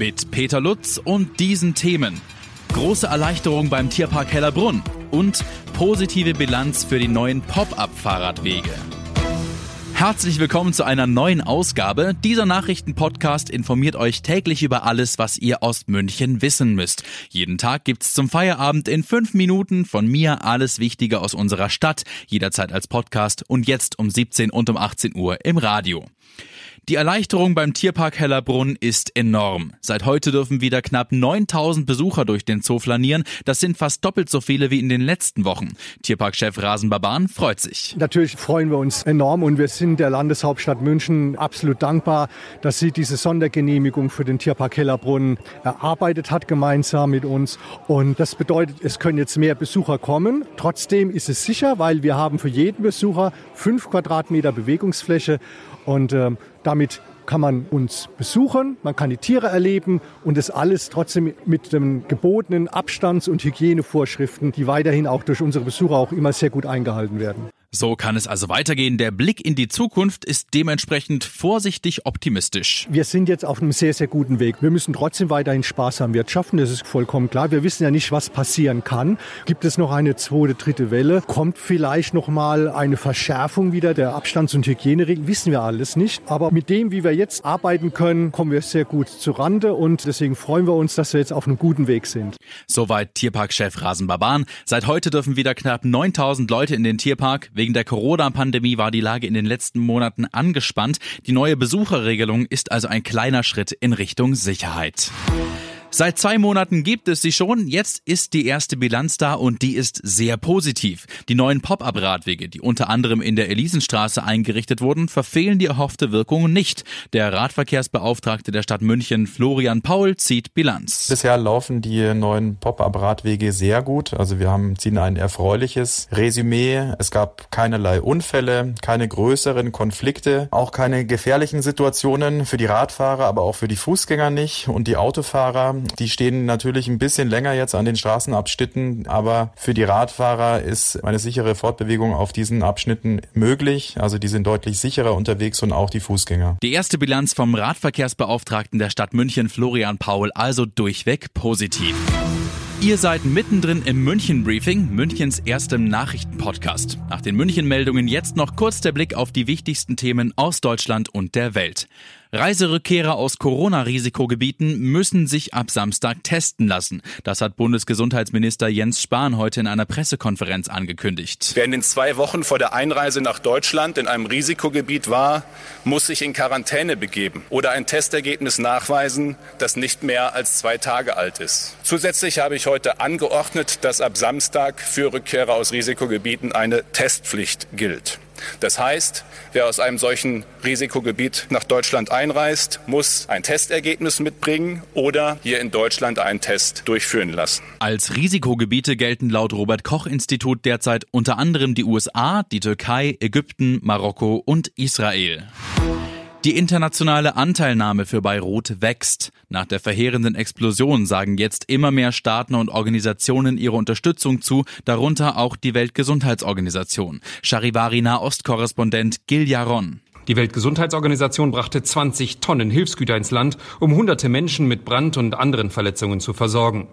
Mit Peter Lutz und diesen Themen. Große Erleichterung beim Tierpark Hellerbrunn und positive Bilanz für die neuen Pop-up-Fahrradwege. Herzlich willkommen zu einer neuen Ausgabe. Dieser Nachrichtenpodcast informiert euch täglich über alles, was ihr aus München wissen müsst. Jeden Tag gibt's zum Feierabend in fünf Minuten von mir alles Wichtige aus unserer Stadt, jederzeit als Podcast und jetzt um 17 und um 18 Uhr im Radio. Die Erleichterung beim Tierpark Hellerbrunn ist enorm. Seit heute dürfen wieder knapp 9000 Besucher durch den Zoo flanieren. Das sind fast doppelt so viele wie in den letzten Wochen. Tierparkchef Rasenbaban freut sich. Natürlich freuen wir uns enorm und wir sind der Landeshauptstadt München absolut dankbar, dass sie diese Sondergenehmigung für den Tierpark Hellerbrunn erarbeitet hat, gemeinsam mit uns. Und das bedeutet, es können jetzt mehr Besucher kommen. Trotzdem ist es sicher, weil wir haben für jeden Besucher fünf Quadratmeter Bewegungsfläche und äh, damit kann man uns besuchen, man kann die Tiere erleben und das alles trotzdem mit den gebotenen Abstands- und Hygienevorschriften, die weiterhin auch durch unsere Besucher auch immer sehr gut eingehalten werden. So kann es also weitergehen. Der Blick in die Zukunft ist dementsprechend vorsichtig optimistisch. Wir sind jetzt auf einem sehr, sehr guten Weg. Wir müssen trotzdem weiterhin sparsam wirtschaften, das ist vollkommen klar. Wir wissen ja nicht, was passieren kann. Gibt es noch eine zweite, dritte Welle? Kommt vielleicht noch mal eine Verschärfung wieder der Abstands- und Hygieneregeln? Wissen wir alles nicht. Aber mit dem, wie wir jetzt arbeiten können, kommen wir sehr gut zu Rande und deswegen freuen wir uns, dass wir jetzt auf einem guten Weg sind. Soweit Tierparkchef Rasenbaban. Seit heute dürfen wieder knapp 9000 Leute in den Tierpark. Wegen der Corona-Pandemie war die Lage in den letzten Monaten angespannt. Die neue Besucherregelung ist also ein kleiner Schritt in Richtung Sicherheit. Seit zwei Monaten gibt es sie schon. Jetzt ist die erste Bilanz da und die ist sehr positiv. Die neuen Pop-up-Radwege, die unter anderem in der Elisenstraße eingerichtet wurden, verfehlen die erhoffte Wirkung nicht. Der Radverkehrsbeauftragte der Stadt München, Florian Paul, zieht Bilanz. Bisher laufen die neuen Pop-up-Radwege sehr gut. Also wir haben ziehen ein erfreuliches Resümee. Es gab keinerlei Unfälle, keine größeren Konflikte, auch keine gefährlichen Situationen für die Radfahrer, aber auch für die Fußgänger nicht und die Autofahrer die stehen natürlich ein bisschen länger jetzt an den Straßenabschnitten, aber für die Radfahrer ist eine sichere Fortbewegung auf diesen Abschnitten möglich. Also die sind deutlich sicherer unterwegs und auch die Fußgänger. Die erste Bilanz vom Radverkehrsbeauftragten der Stadt München, Florian Paul, also durchweg positiv. Ihr seid mittendrin im München Briefing, Münchens erstem Nachrichtenpodcast. Nach den München Meldungen jetzt noch kurz der Blick auf die wichtigsten Themen aus Deutschland und der Welt. Reiserückkehrer aus Corona-Risikogebieten müssen sich ab Samstag testen lassen. Das hat Bundesgesundheitsminister Jens Spahn heute in einer Pressekonferenz angekündigt. Wer in den zwei Wochen vor der Einreise nach Deutschland in einem Risikogebiet war, muss sich in Quarantäne begeben oder ein Testergebnis nachweisen, das nicht mehr als zwei Tage alt ist. Zusätzlich habe ich heute angeordnet, dass ab Samstag für Rückkehrer aus Risikogebieten eine Testpflicht gilt. Das heißt, wer aus einem solchen Risikogebiet nach Deutschland einreist, muss ein Testergebnis mitbringen oder hier in Deutschland einen Test durchführen lassen. Als Risikogebiete gelten laut Robert Koch Institut derzeit unter anderem die USA, die Türkei, Ägypten, Marokko und Israel. Die internationale Anteilnahme für Beirut wächst. Nach der verheerenden Explosion sagen jetzt immer mehr Staaten und Organisationen ihre Unterstützung zu, darunter auch die Weltgesundheitsorganisation. Charivari Nahostkorrespondent Gil Yaron. Die Weltgesundheitsorganisation brachte 20 Tonnen Hilfsgüter ins Land, um hunderte Menschen mit Brand- und anderen Verletzungen zu versorgen.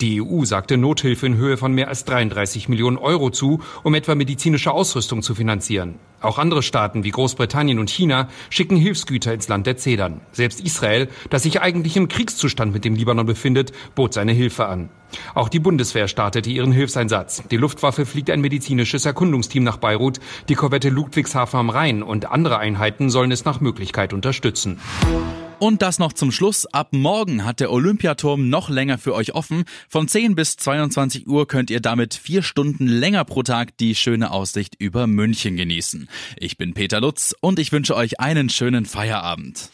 Die EU sagte Nothilfe in Höhe von mehr als 33 Millionen Euro zu, um etwa medizinische Ausrüstung zu finanzieren. Auch andere Staaten wie Großbritannien und China schicken Hilfsgüter ins Land der Zedern. Selbst Israel, das sich eigentlich im Kriegszustand mit dem Libanon befindet, bot seine Hilfe an. Auch die Bundeswehr startete ihren Hilfseinsatz. Die Luftwaffe fliegt ein medizinisches Erkundungsteam nach Beirut. Die Korvette Ludwigshafen am Rhein und andere Einheiten sollen es nach Möglichkeit unterstützen. Und das noch zum Schluss. Ab morgen hat der Olympiaturm noch länger für euch offen. Von 10 bis 22 Uhr könnt ihr damit vier Stunden länger pro Tag die schöne Aussicht über München genießen. Ich bin Peter Lutz und ich wünsche euch einen schönen Feierabend.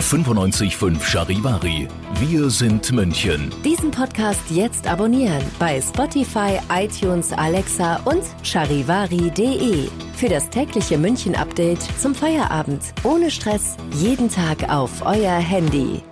95.5 Charivari. Wir sind München. Diesen Podcast jetzt abonnieren bei Spotify, iTunes, Alexa und charivari.de. Für das tägliche München-Update zum Feierabend. Ohne Stress, jeden Tag auf euer Handy.